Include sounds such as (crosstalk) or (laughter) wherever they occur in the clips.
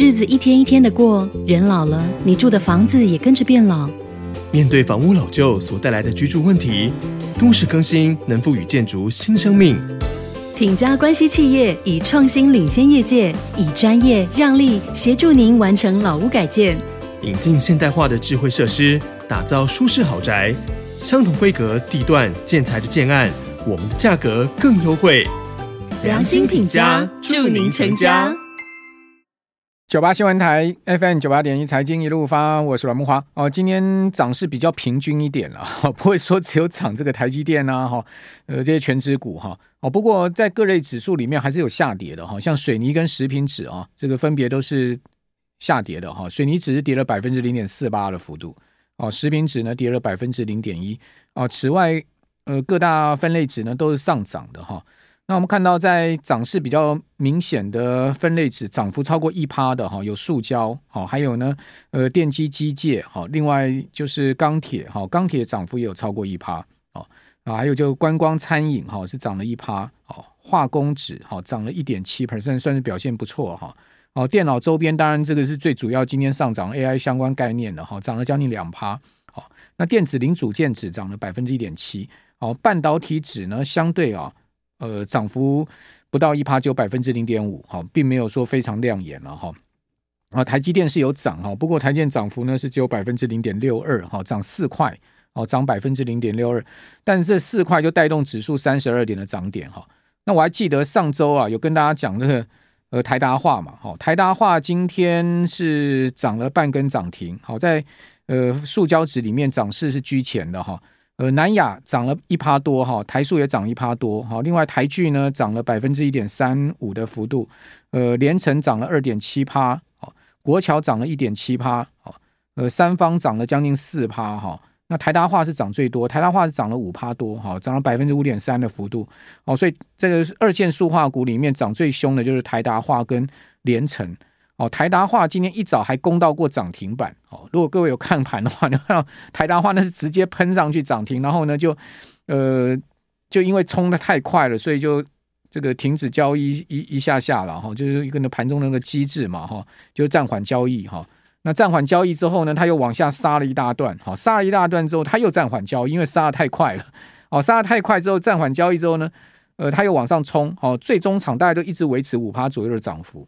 日子一天一天的过，人老了，你住的房子也跟着变老。面对房屋老旧所带来的居住问题，都市更新能赋予建筑新生命。品家关系企业以创新领先业界，以专业让利协助您完成老屋改建，引进现代化的智慧设施，打造舒适豪宅。相同规格、地段、建材的建案，我们的价格更优惠。良心品家，祝您成家。九八新闻台 FM 九八点一财经一路发，我是阮慕驊哦。今天涨势比较平均一点了，(laughs) 不会说只有涨这个台积电啊，哈，呃，这些权值股哈，哦，不过在各类指数里面还是有下跌的哈，像水泥跟食品指啊，这个分别都是下跌的哈。水泥指是跌了百分之零点四八的幅度哦，食品指呢跌了百分之零点一哦。此外，呃，各大分类指呢都是上涨的哈。那我们看到，在涨势比较明显的分类指，涨幅超过一趴的哈，有塑胶，好，还有呢，呃，电机机械，好，另外就是钢铁，哈，钢铁涨幅也有超过一趴哦，啊，还有就观光餐饮，哈，是涨了一趴，哦，化工指，哈，涨了一点七 percent，算是表现不错，哈，哦，电脑周边，当然这个是最主要，今天上涨 AI 相关概念的，哈，涨了将近两趴，好，那电子零组件指涨了百分之一点七，哦，半导体指呢，相对啊。呃，涨幅不到一趴，就百分之零点五，哈，并没有说非常亮眼了，哈。啊，台积电是有涨哈，不过台积电涨幅呢是只有百分之零点六二，哈，涨四块，哦，涨百分之零点六二，但是这四块就带动指数三十二点的涨点，哈。那我还记得上周啊，有跟大家讲这个呃台达化嘛，哈，台达化今天是涨了半根涨停，好在呃塑胶纸里面涨势是居前的哈。呃，南亚涨了一趴多哈，台塑也涨一趴多哈，另外台剧呢涨了百分之一点三五的幅度，呃，联成涨了二点七趴，好，国桥涨了一点七趴，好，呃，三方涨了将近四趴哈，那台达化是涨最多，台达化是涨了五趴多哈，涨了百分之五点三的幅度，哦，所以这个二线塑化股里面涨最凶的就是台达化跟联成。哦，台达化今天一早还攻到过涨停板。哦，如果各位有看盘的话，你看台达化那是直接喷上去涨停，然后呢就，呃，就因为冲的太快了，所以就这个停止交易一一下下了哈，就是一个盘中那个机制嘛哈，就暂缓交易哈。那暂缓交易之后呢，他又往下杀了一大段，好，杀了一大段之后，他又暂缓交易，因为杀的太快了。哦，杀的太快之后，暂缓交易之后呢，呃，他又往上冲，好，最终场大概都一直维持五趴左右的涨幅。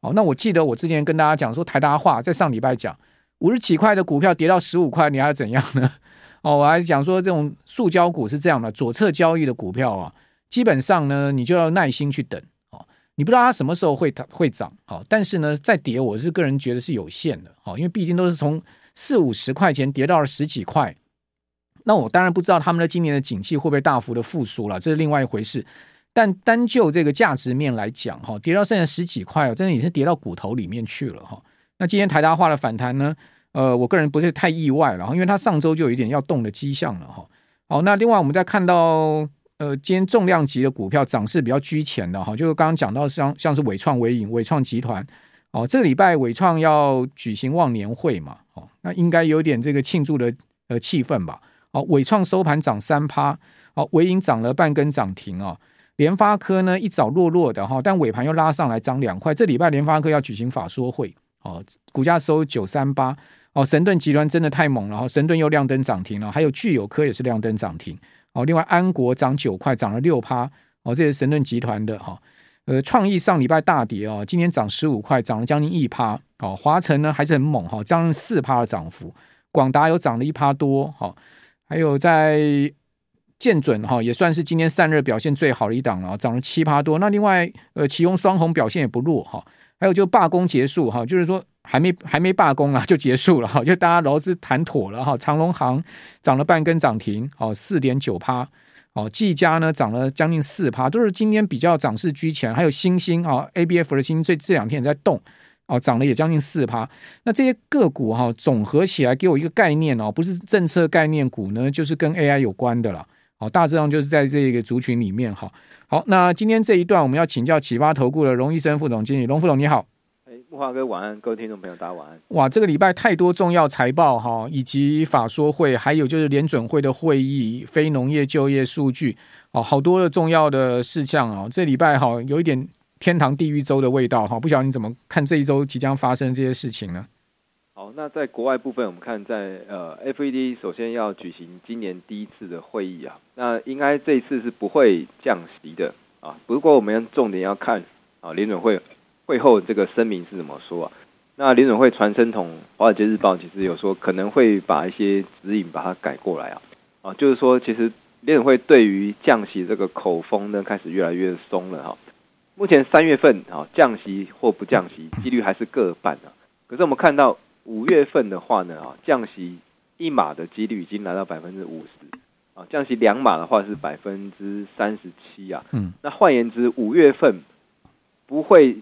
哦，那我记得我之前跟大家讲说，台达化在上礼拜讲五十几块的股票跌到十五块，你还要怎样呢？(laughs) 哦，我还讲说这种塑胶股是这样的，左侧交易的股票啊，基本上呢，你就要耐心去等哦。你不知道它什么时候会会涨，哦，但是呢，再跌，我是个人觉得是有限的，哦，因为毕竟都是从四五十块钱跌到了十几块，那我当然不知道他们的今年的景气会不会大幅的复苏了，这是另外一回事。但单就这个价值面来讲，哈，跌到剩下十几块哦，真的也是跌到骨头里面去了哈。那今天台达化的反弹呢？呃，我个人不是太意外了，因为它上周就有一点要动的迹象了哈。好，那另外我们再看到，呃，今天重量级的股票涨势比较居前的哈，就是刚刚讲到像像是伟创、纬颖、纬创集团，哦，这个礼拜伟创要举行忘年会嘛，哦，那应该有点这个庆祝的呃气氛吧。哦，伟创收盘涨三趴，哦，纬颖涨了半根涨停啊。联发科呢一早弱弱的哈，但尾盘又拉上来涨两块。这礼拜联发科要举行法说会哦，股价收九三八哦。神盾集团真的太猛了哈，神盾又亮灯涨停了，还有聚友科也是亮灯涨停哦。另外安国涨九块，涨了六趴哦，这是神盾集团的哈。呃，创意上礼拜大跌哦，今天涨十五块，涨了将近一趴哦。华城呢还是很猛哈，将近四趴的涨幅。广达有涨了一趴多哈，还有在。建准哈也算是今天散热表现最好的一档了，涨了七趴多。那另外呃，奇鋐双红表现也不弱哈。还有就罢工结束哈，就是说还没还没罢工了就结束了哈，就大家劳资谈妥了哈。长荣航涨了半根涨停，哦四点九趴，哦技嘉呢涨了将近四趴，都是今天比较涨势居前。还有欣兴啊，A B F 的欣兴这这两天也在动，哦涨了也将近四趴。那这些个股哈总合起来给我一个概念哦，不是政策概念股呢，就是跟 A I 有关的了。好，大致上就是在这个族群里面。哈，好，那今天这一段我们要请教启发投顾的龙医生副总经理，龙副总你好。哎，慕华哥晚安，各位听众朋友大家晚安。哇，这个礼拜太多重要财报哈，以及法说会，还有就是联准会的会议，非农业就业数据，哦，好多的重要的事项啊。这礼拜哈有一点天堂地狱周的味道哈。不晓得你怎么看这一周即将发生这些事情呢？好，那在国外部分，我们看在呃，FED 首先要举行今年第一次的会议啊，那应该这一次是不会降息的啊。不过我们重点要看啊，联准会会后这个声明是怎么说啊？那联准会传声筒《华尔街日报》其实有说可能会把一些指引把它改过来啊啊，就是说其实联准会对于降息这个口风呢开始越来越松了哈。目前三月份啊降息或不降息几率还是各半啊，可是我们看到。五月份的话呢，啊，降息一码的几率已经来到百分之五十，啊，降息两码的话是百分之三十七啊。嗯，那换言之，五月份不会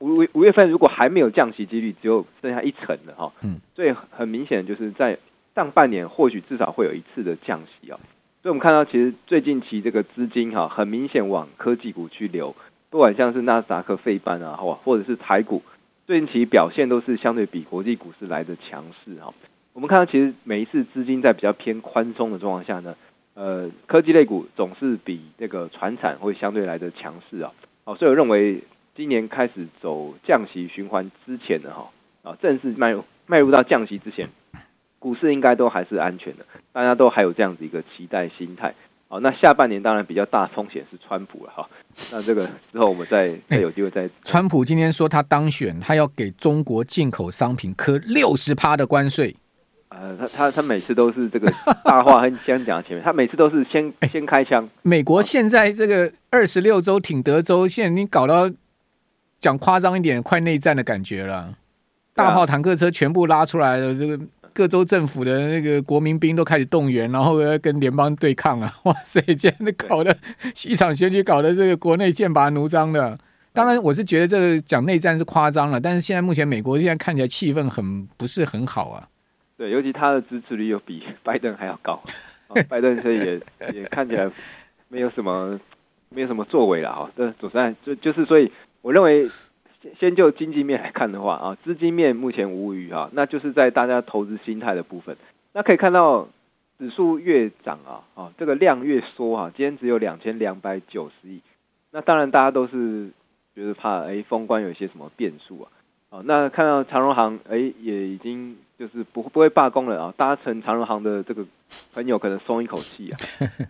五五五月份如果还没有降息几率，只有剩下一成了哈。嗯，所以很明显就是在上半年或许至少会有一次的降息啊。所以我们看到其实最近期这个资金哈，很明显往科技股去流，不管像是纳斯达克费半啊，或或者是台股。最近其表现都是相对比国际股市来的强势哈。我们看到其实每一次资金在比较偏宽松的状况下呢，呃，科技类股总是比这个传产会相对来的强势啊。好，所以我认为今年开始走降息循环之前的哈啊，正式迈入迈入到降息之前，股市应该都还是安全的，大家都还有这样子一个期待心态。好，那下半年当然比较大风险是川普了哈。那这个之后我们再再有机会再。川普今天说他当选，他要给中国进口商品科六十趴的关税。呃，他他他每次都是这个大话很先讲前面，他每次都是先先开枪。美国现在这个二十六州挺德州，现在已经搞到讲夸张一点，快内战的感觉了。大炮坦克车全部拉出来了，这个。各州政府的那个国民兵都开始动员，然后要跟联邦对抗啊！(laughs) 哇塞，这样搞的一场选举搞的这个国内剑拔弩张的。当然，我是觉得这个讲内战是夸张了，但是现在目前美国现在看起来气氛很不是很好啊。对，尤其他的支持率又比拜登还要高，(laughs) 拜登所以也也看起来没有什么没有什么作为了啊。对，总算就就是所以我认为。先就经济面来看的话啊，资金面目前无虞啊，那就是在大家投资心态的部分。那可以看到指数越涨啊，啊这个量越缩啊，今天只有两千两百九十亿。那当然大家都是觉得怕哎，封关有一些什么变数啊。啊，那看到长荣行哎也已经就是不不会罢工了啊，搭乘长荣行的这个朋友可能松一口气啊，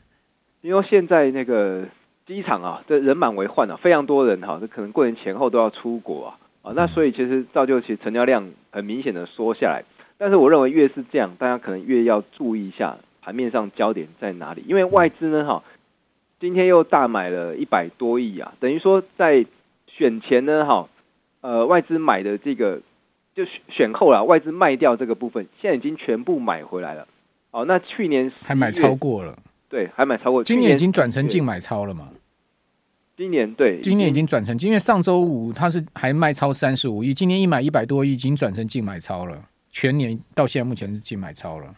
(laughs) 因为现在那个。机场啊，这人满为患啊，非常多人哈，这可能过年前后都要出国啊，啊，那所以其实造就其实成交量很明显的缩下来。但是我认为越是这样，大家可能越要注意一下盘面上焦点在哪里，因为外资呢哈，今天又大买了一百多亿啊，等于说在选前呢哈，呃，外资买的这个就选后了，外资卖掉这个部分，现在已经全部买回来了。哦，那去年还买超过了。对，还买超过。今年已经转成净买超了嘛？今年对，今年已经转成，因为上周五它是还卖超三十五亿，今年一买一百多亿，已经转成净买超了。全年到现在目前是净买超了。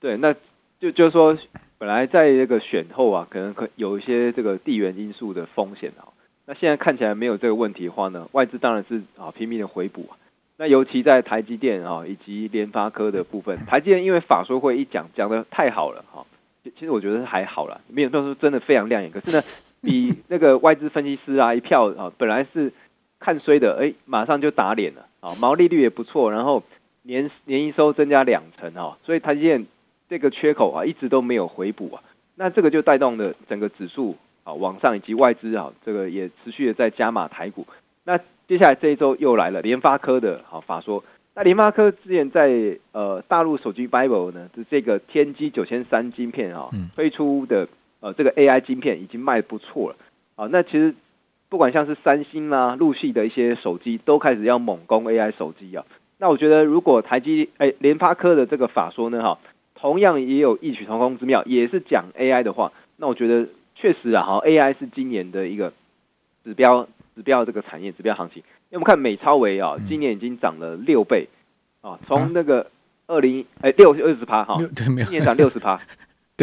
对，那就就是说，本来在这个选后啊，可能可有一些这个地缘因素的风险啊。那现在看起来没有这个问题的话呢，外资当然是啊拼命的回补。那尤其在台积电啊以及联发科的部分，台积电因为法说会一讲讲的太好了哈。其实我觉得还好了，没有说真的非常亮眼。可是呢，比那个外资分析师啊一票啊，本来是看衰的，哎，马上就打脸了啊，毛利率也不错，然后年年营收增加两成啊，所以台积电这个缺口啊一直都没有回补啊，那这个就带动了整个指数啊往上，以及外资啊这个也持续的在加码台股。那接下来这一周又来了联发科的好法说。那联发科之前在呃大陆手机 Bible 呢，就这个天玑九千三晶片啊、哦，推出的呃这个 AI 晶片已经卖不错了啊。那其实不管像是三星啊、陆系的一些手机都开始要猛攻 AI 手机啊。那我觉得如果台积哎联发科的这个法说呢哈，同样也有异曲同工之妙，也是讲 AI 的话，那我觉得确实啊哈，AI 是今年的一个指标指标这个产业指标行情。因为我们看美超微啊，今年已经涨了六倍啊，从那个二零哎六二十趴哈，今年涨六十趴，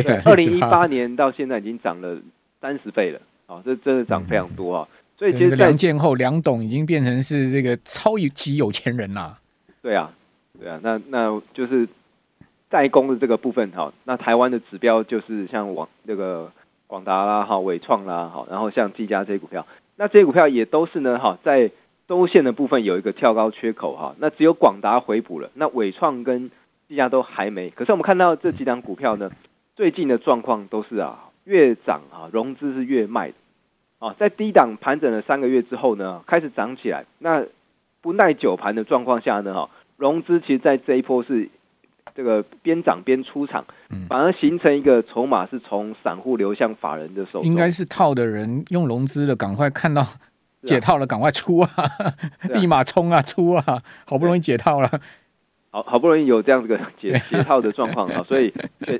对，二零一八年到现在已经涨了三十倍了啊，这真的涨非常多啊，所以其实梁建后梁董已经变成是这个超级有钱人啦。对啊，对啊，那那就是代工的这个部分哈，那台湾的指标就是像网那个广达啦哈、伟创啦哈，然后像技嘉这些股票。那这些股票也都是呢哈，在周线的部分有一个跳高缺口哈，那只有广达回补了，那伟创跟技嘉都还没。可是我们看到这几档股票呢，最近的状况都是啊，越涨啊，融资是越卖的啊，在低档盘整了三个月之后呢，开始涨起来。那不耐久盘的状况下呢，哈，融资其实在这一波是这个边涨边出场，反而形成一个筹码是从散户流向法人的手中。应该是套的人用融资的，赶快看到解套了，赶快出啊，(laughs) 立马冲啊，出啊，好不容易解套了。好好不容易有这样子个解 (laughs) 解套的状况啊，所以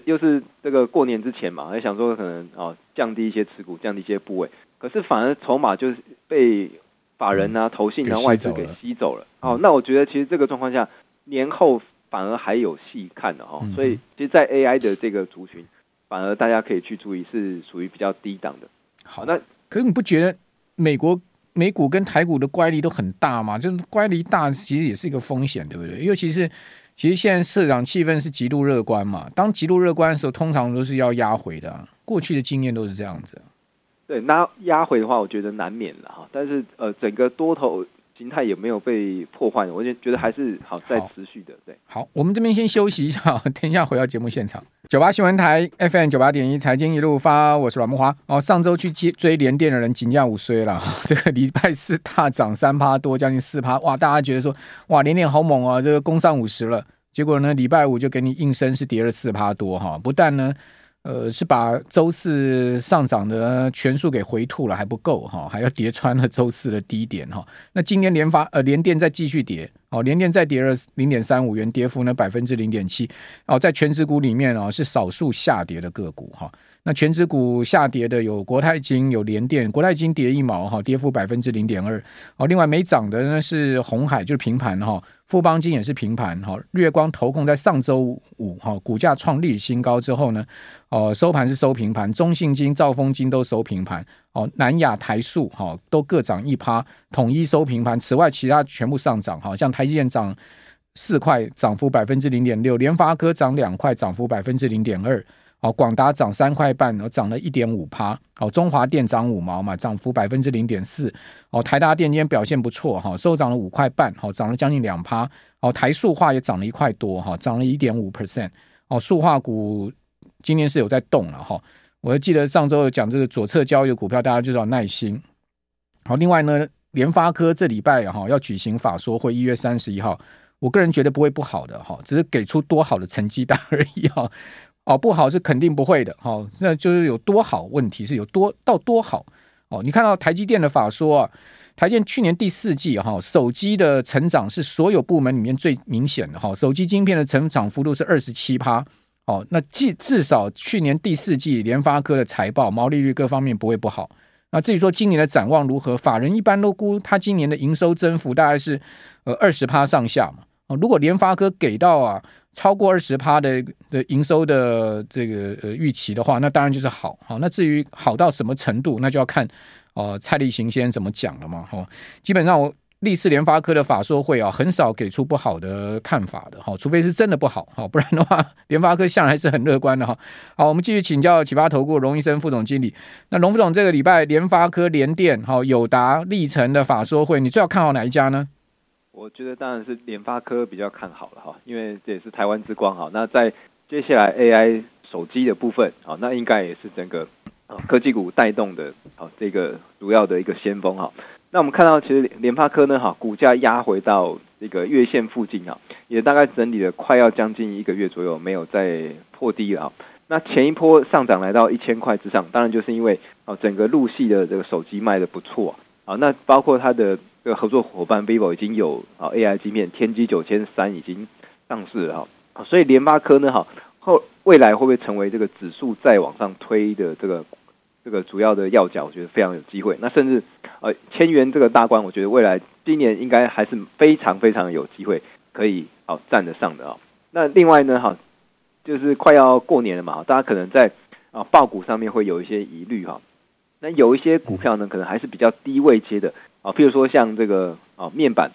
又是这个过年之前嘛，还想说可能哦降低一些持股，降低一些部位，可是反而筹码就是被法人啊、投信啊、外资给吸走了。哦，那我觉得其实这个状况下，年后反而还有戏看的哦。所以其实，在 AI 的这个族群，反而大家可以去注意，是属于比较低档的。好，那可是你不觉得美国？美股跟台股的乖离都很大嘛，就是乖离大，其实也是一个风险，对不对？尤其是其实现在市场气氛是极度乐观嘛，当极度乐观的时候，通常都是要压回的。过去的经验都是这样子。对，那压回的话，我觉得难免了哈。但是呃，整个多头。形态也没有被破坏，我就觉得还是好在持续的。对，好，我们这边先休息一下，(laughs) 等一下回到节目现场。九八新闻台 FM 九八点一财经一路发，我是阮木华。哦，上周去追追联电的人紧张五衰了，(laughs) 这个礼拜四大涨三趴多，将近四趴，哇！大家觉得说哇，联电好猛啊，这个攻上五十了。结果呢，礼拜五就给你应声是跌了四趴多哈，不但呢。呃，是把周四上涨的全数给回吐了，还不够哈，还要跌穿了周四的低点哈。那今天连发呃连电再继续跌，哦，联电再跌了零点三五元，跌幅呢百分之零点七。哦，在全指股里面哦，是少数下跌的个股哈。那全指股下跌的有国泰金、有联电，国泰金跌一毛哈，跌幅百分之零点二。哦，另外没涨的呢是红海，就是平盘哈。富邦金也是平盘哈，月光投控在上周五哈股价创历史新高之后呢，哦收盘是收平盘，中信金、兆丰金都收平盘，哦南亚台塑哈都各涨一趴，统一收平盘，此外其他全部上涨哈，像台积电涨四块，涨幅百分之零点六，联发科涨两块，涨幅百分之零点二。哦，广达涨三块半，哦，涨了一点五趴。哦，中华电涨五毛嘛，涨幅百分之零点四。哦，台达电今天表现不错哈，收涨了五块半，好，涨了将近两趴。哦，台塑化也涨了一块多哈，涨了一点五 percent。哦，塑化股今天是有在动了哈。我记得上周有讲这个左侧交易的股票，大家就要耐心。好，另外呢，联发科这礼拜哈要举行法说会，一月三十一号，我个人觉得不会不好的哈，只是给出多好的成绩单而已哈。哦，不好是肯定不会的，哦，那就是有多好？问题是有多到多好？哦，你看到台积电的法说啊，台积电去年第四季哈，手机的成长是所有部门里面最明显的哈，手机晶片的成长幅度是二十七趴，哦，那至至少去年第四季联发科的财报毛利率各方面不会不好。那至于说今年的展望如何，法人一般都估他今年的营收增幅大概是呃二十趴上下嘛。哦，如果联发科给到啊。超过二十趴的的营收的这个呃预期的话，那当然就是好。好，那至于好到什么程度，那就要看哦、蔡立行先生怎么讲了嘛。哈，基本上我历次联发科的法说会啊，很少给出不好的看法的。哈，除非是真的不好。哈，不然的话，联发科向来是很乐观的。哈，好，我们继续请教启发投顾龙医生副总经理。那龙副总这个礼拜联发科、联电、哈友达、力成的法说会，你最要看好哪一家呢？我觉得当然是联发科比较看好了哈，因为这也是台湾之光哈。那在接下来 AI 手机的部分啊，那应该也是整个科技股带动的啊这个主要的一个先锋哈。那我们看到其实联发科呢哈，股价压回到这个月线附近啊，也大概整理了快要将近一个月左右，没有再破低了。那前一波上涨来到一千块之上，当然就是因为啊整个陆系的这个手机卖得不错啊，那包括它的。这个合作伙伴 vivo 已经有啊 AI 晶片天玑九千三已经上市了哈，所以联发科呢哈后未来会不会成为这个指数再往上推的这个这个主要的要角？我觉得非常有机会。那甚至呃千元这个大关，我觉得未来今年应该还是非常非常有机会可以好站得上的啊。那另外呢哈，就是快要过年了嘛，大家可能在啊报股上面会有一些疑虑哈。那有一些股票呢，可能还是比较低位接的。啊，譬如说像这个啊面板，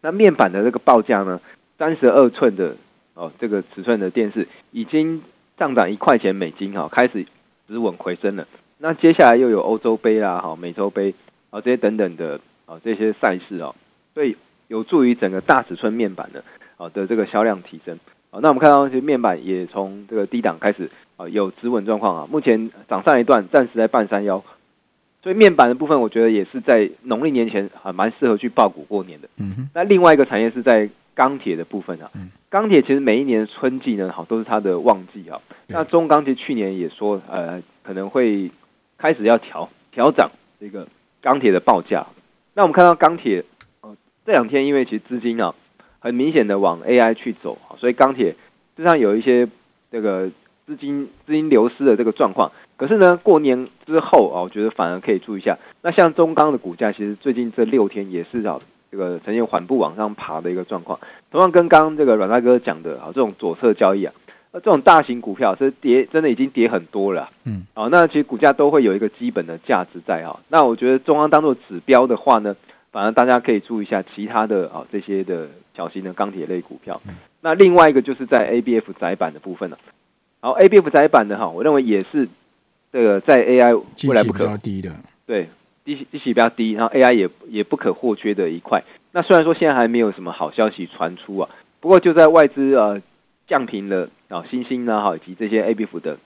那面板的这个报价呢，三十二寸的哦这个尺寸的电视已经上涨一块钱美金哈，开始止稳回升了。那接下来又有欧洲杯啦，哈美洲杯啊这些等等的啊这些赛事啊，所以有助于整个大尺寸面板的啊的这个销量提升啊。那我们看到其实面板也从这个低档开始啊有止稳状况啊，目前涨上一段，暂时在半山腰。所以面板的部分，我觉得也是在农历年前啊，蛮适合去爆股过年的。嗯哼。那另外一个产业是在钢铁的部分啊。嗯。钢铁其实每一年春季呢，好都是它的旺季啊。那中钢其实去年也说，呃，可能会开始要调调涨这个钢铁的报价。那我们看到钢铁，呃，这两天因为其实资金啊，很明显的往 AI 去走，所以钢铁实际上有一些这个资金资金流失的这个状况。可是呢，过年之后啊，我觉得反而可以注意一下。那像中钢的股价，其实最近这六天也是啊，这个呈现缓步往上爬的一个状况。同样跟刚刚这个阮大哥讲的啊，这种左侧交易啊，这种大型股票是跌，真的已经跌很多了。嗯，哦，那其实股价都会有一个基本的价值在啊。那我觉得中央当做指标的话呢，反而大家可以注意一下其他的啊这些的小型的钢铁类股票。那另外一个就是在 ABF 窄板的部分了。好，ABF 窄板的哈，我认为也是。这个在 AI 未来不可，比低的，对，低息比较低，然后 AI 也也不可或缺的一块。那虽然说现在还没有什么好消息传出啊，不过就在外资呃降平了啊，欣兴呢哈以及这些 ABF 的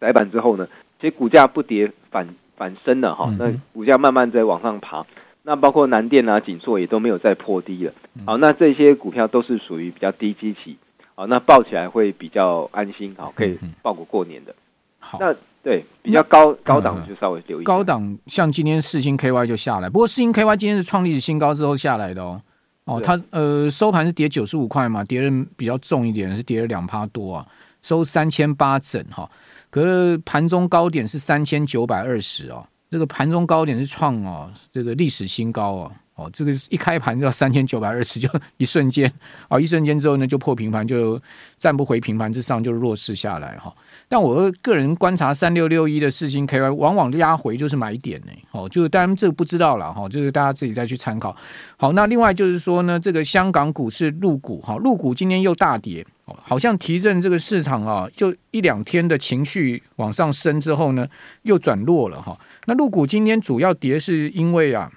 窄板之后呢，其实股价不跌反反升了哈，那股价慢慢在往上爬。那包括南电啊、景硕也都没有再破低了。好，那这些股票都是属于比较低基期，好，那抱起来会比较安心，好，可以抱股过年的。好，那。对，比较高高档就稍微留意。高档像今天四星 KY 就下来，不过四星 KY 今天是创历史新高之后下来的哦。哦，它呃收盘是跌九十五块嘛，跌的比较重一点，是跌了两趴多啊，收三千八整哈。可是盘中高点是三千九百二十哦，这个盘中高点是创哦这个历史新高哦。哦，这个一开盘就要三千九百二十，就 (laughs) 一瞬间，哦，一瞬间之后呢，就破平盘，就站不回平盘之上，就弱势下来哈。但我个人观察三六六一的四星 KY，往往压回就是买点呢。哦，就当然这个不知道了哈，就是大家自己再去参考。好，那另外就是说呢，这个香港股市入股哈，入股今天又大跌，好像提振这个市场啊，就一两天的情绪往上升之后呢，又转弱了哈。那入股今天主要跌是因为啊。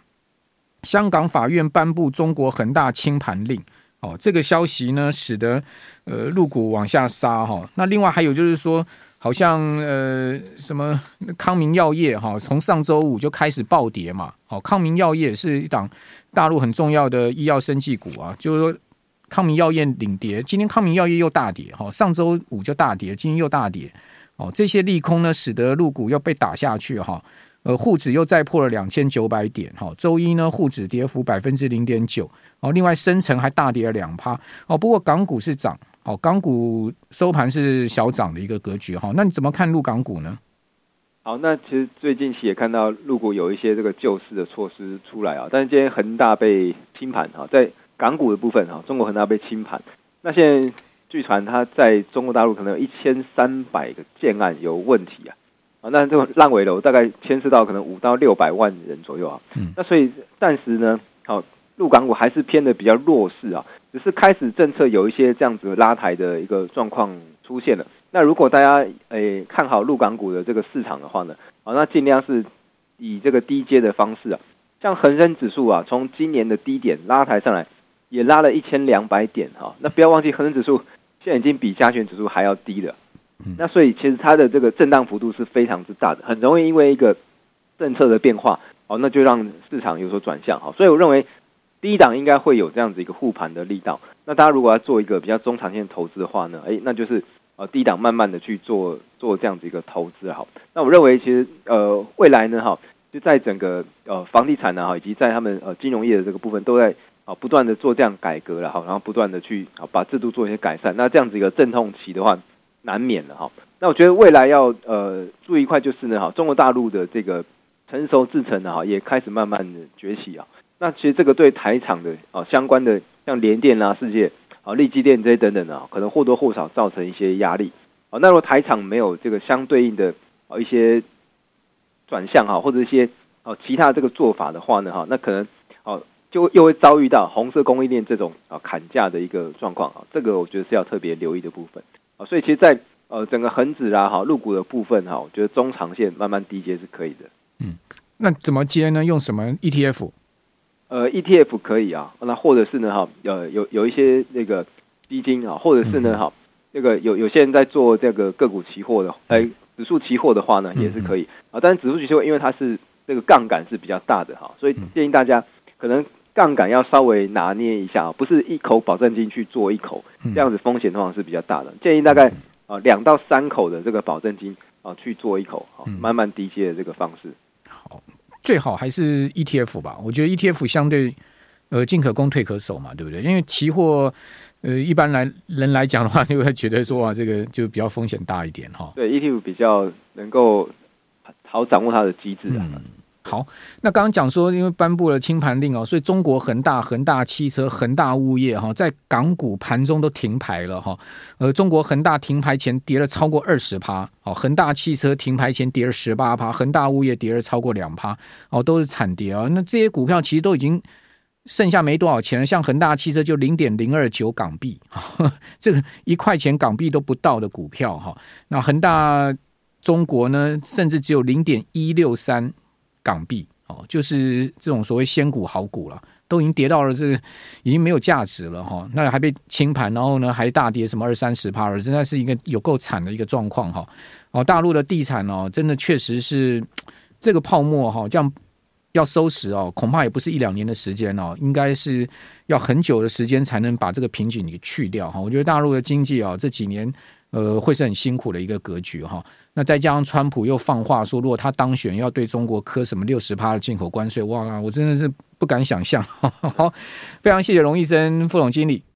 香港法院颁布中国恒大清盘令，哦，这个消息呢，使得呃陆股往下杀哈。那另外还有就是说，好像呃什么康明药业哈，从上周五就开始暴跌嘛。哦，康明药业是一档大陆很重要的医药生技股啊，就是说康明药业领跌，今天康明药业又大跌哈，上周五就大跌，今天又大跌。哦，这些利空呢，使得陆股又被打下去哈。呃，沪指又再破了两千九百点，哈，周一呢，沪指跌幅百分之零点九，哦，另外深成还大跌了两趴，哦，不过港股是涨，哦，港股收盘是小涨的一个格局，哈，那你怎么看陆港股呢？好，那其实最近期也看到陆股有一些这个救市的措施出来啊，但是今天恒大被清盘，哈，在港股的部分，哈，中国恒大被清盘，那现在据传它在中国大陆可能有一千三百个建案有问题啊。啊，那这个烂尾楼大概牵涉到可能五到六百万人左右啊。嗯，那所以暂时呢，好，陆港股还是偏的比较弱势啊，只是开始政策有一些这样子拉抬的一个状况出现了。那如果大家诶、欸、看好陆港股的这个市场的话呢，好，那尽量是以这个低阶的方式啊，像恒生指数啊，从今年的低点拉抬上来，也拉了一千两百点哈。那不要忘记恒生指数现在已经比加权指数还要低了。那所以其实它的这个震荡幅度是非常之大的，很容易因为一个政策的变化，哦，那就让市场有所转向，好，所以我认为低档应该会有这样子一个护盘的力道。那大家如果要做一个比较中长线投资的话呢，诶，那就是呃低档慢慢的去做做这样子一个投资，好。那我认为其实呃未来呢，哈，就在整个呃房地产呢，哈，以及在他们呃金融业的这个部分都在啊不断的做这样改革了，哈，然后不断的去啊把制度做一些改善。那这样子一个阵痛期的话。难免的哈，那我觉得未来要呃注意一块就是呢哈，中国大陆的这个成熟制程呢哈也开始慢慢的崛起啊。那其实这个对台厂的啊相关的像联电啊、世界啊、力积电这些等等的，可能或多或少造成一些压力啊。那如果台厂没有这个相对应的啊一些转向哈，或者一些啊其他这个做法的话呢哈，那可能哦就又会遭遇到红色供应链这种啊砍价的一个状况啊。这个我觉得是要特别留意的部分。啊，所以其实在，在呃整个恒指啊，哈，入股的部分哈，我觉得中长线慢慢低接是可以的。嗯，那怎么接呢？用什么 ETF？呃，ETF 可以啊，那或者是呢，哈，呃，有有一些那个基金啊，或者是呢，哈、嗯，那个有有些人在做这个个股期货的，哎、呃，指数期货的话呢，也是可以啊。但是指数期货因为它是这个杠杆是比较大的哈，所以建议大家可能杠杆要稍微拿捏一下，不是一口保证金去做一口，这样子风险通常是比较大的。建议大概啊两到三口的这个保证金啊去做一口，慢慢低阶的这个方式。好。最好还是 ETF 吧，我觉得 ETF 相对呃进可攻退可守嘛，对不对？因为期货呃一般来人来讲的话，就会觉得说啊，这个就比较风险大一点哈。对，ETF 比较能够好掌握它的机制啊。嗯好，那刚刚讲说，因为颁布了清盘令哦，所以中国恒大、恒大汽车、恒大物业哈，在港股盘中都停牌了哈。呃，中国恒大停牌前跌了超过二十趴，哦，恒大汽车停牌前跌了十八趴，恒大物业跌了超过两趴，哦，都是惨跌啊。那这些股票其实都已经剩下没多少钱了，像恒大汽车就零点零二九港币，(laughs) 这个一块钱港币都不到的股票哈。那恒大中国呢，甚至只有零点一六三。港币哦，就是这种所谓仙股好股了，都已经跌到了这个已经没有价值了哈。那还被清盘，然后呢还大跌什么二三十趴，真的是一个有够惨的一个状况哈。哦，大陆的地产哦，真的确实是这个泡沫哈，这样要收拾哦，恐怕也不是一两年的时间哦，应该是要很久的时间才能把这个瓶颈给去掉哈。我觉得大陆的经济啊，这几年呃会是很辛苦的一个格局哈。那再加上川普又放话说，如果他当选，要对中国磕什么六十趴的进口关税，哇，我真的是不敢想象。(laughs) 好，非常谢谢龙医生副总经理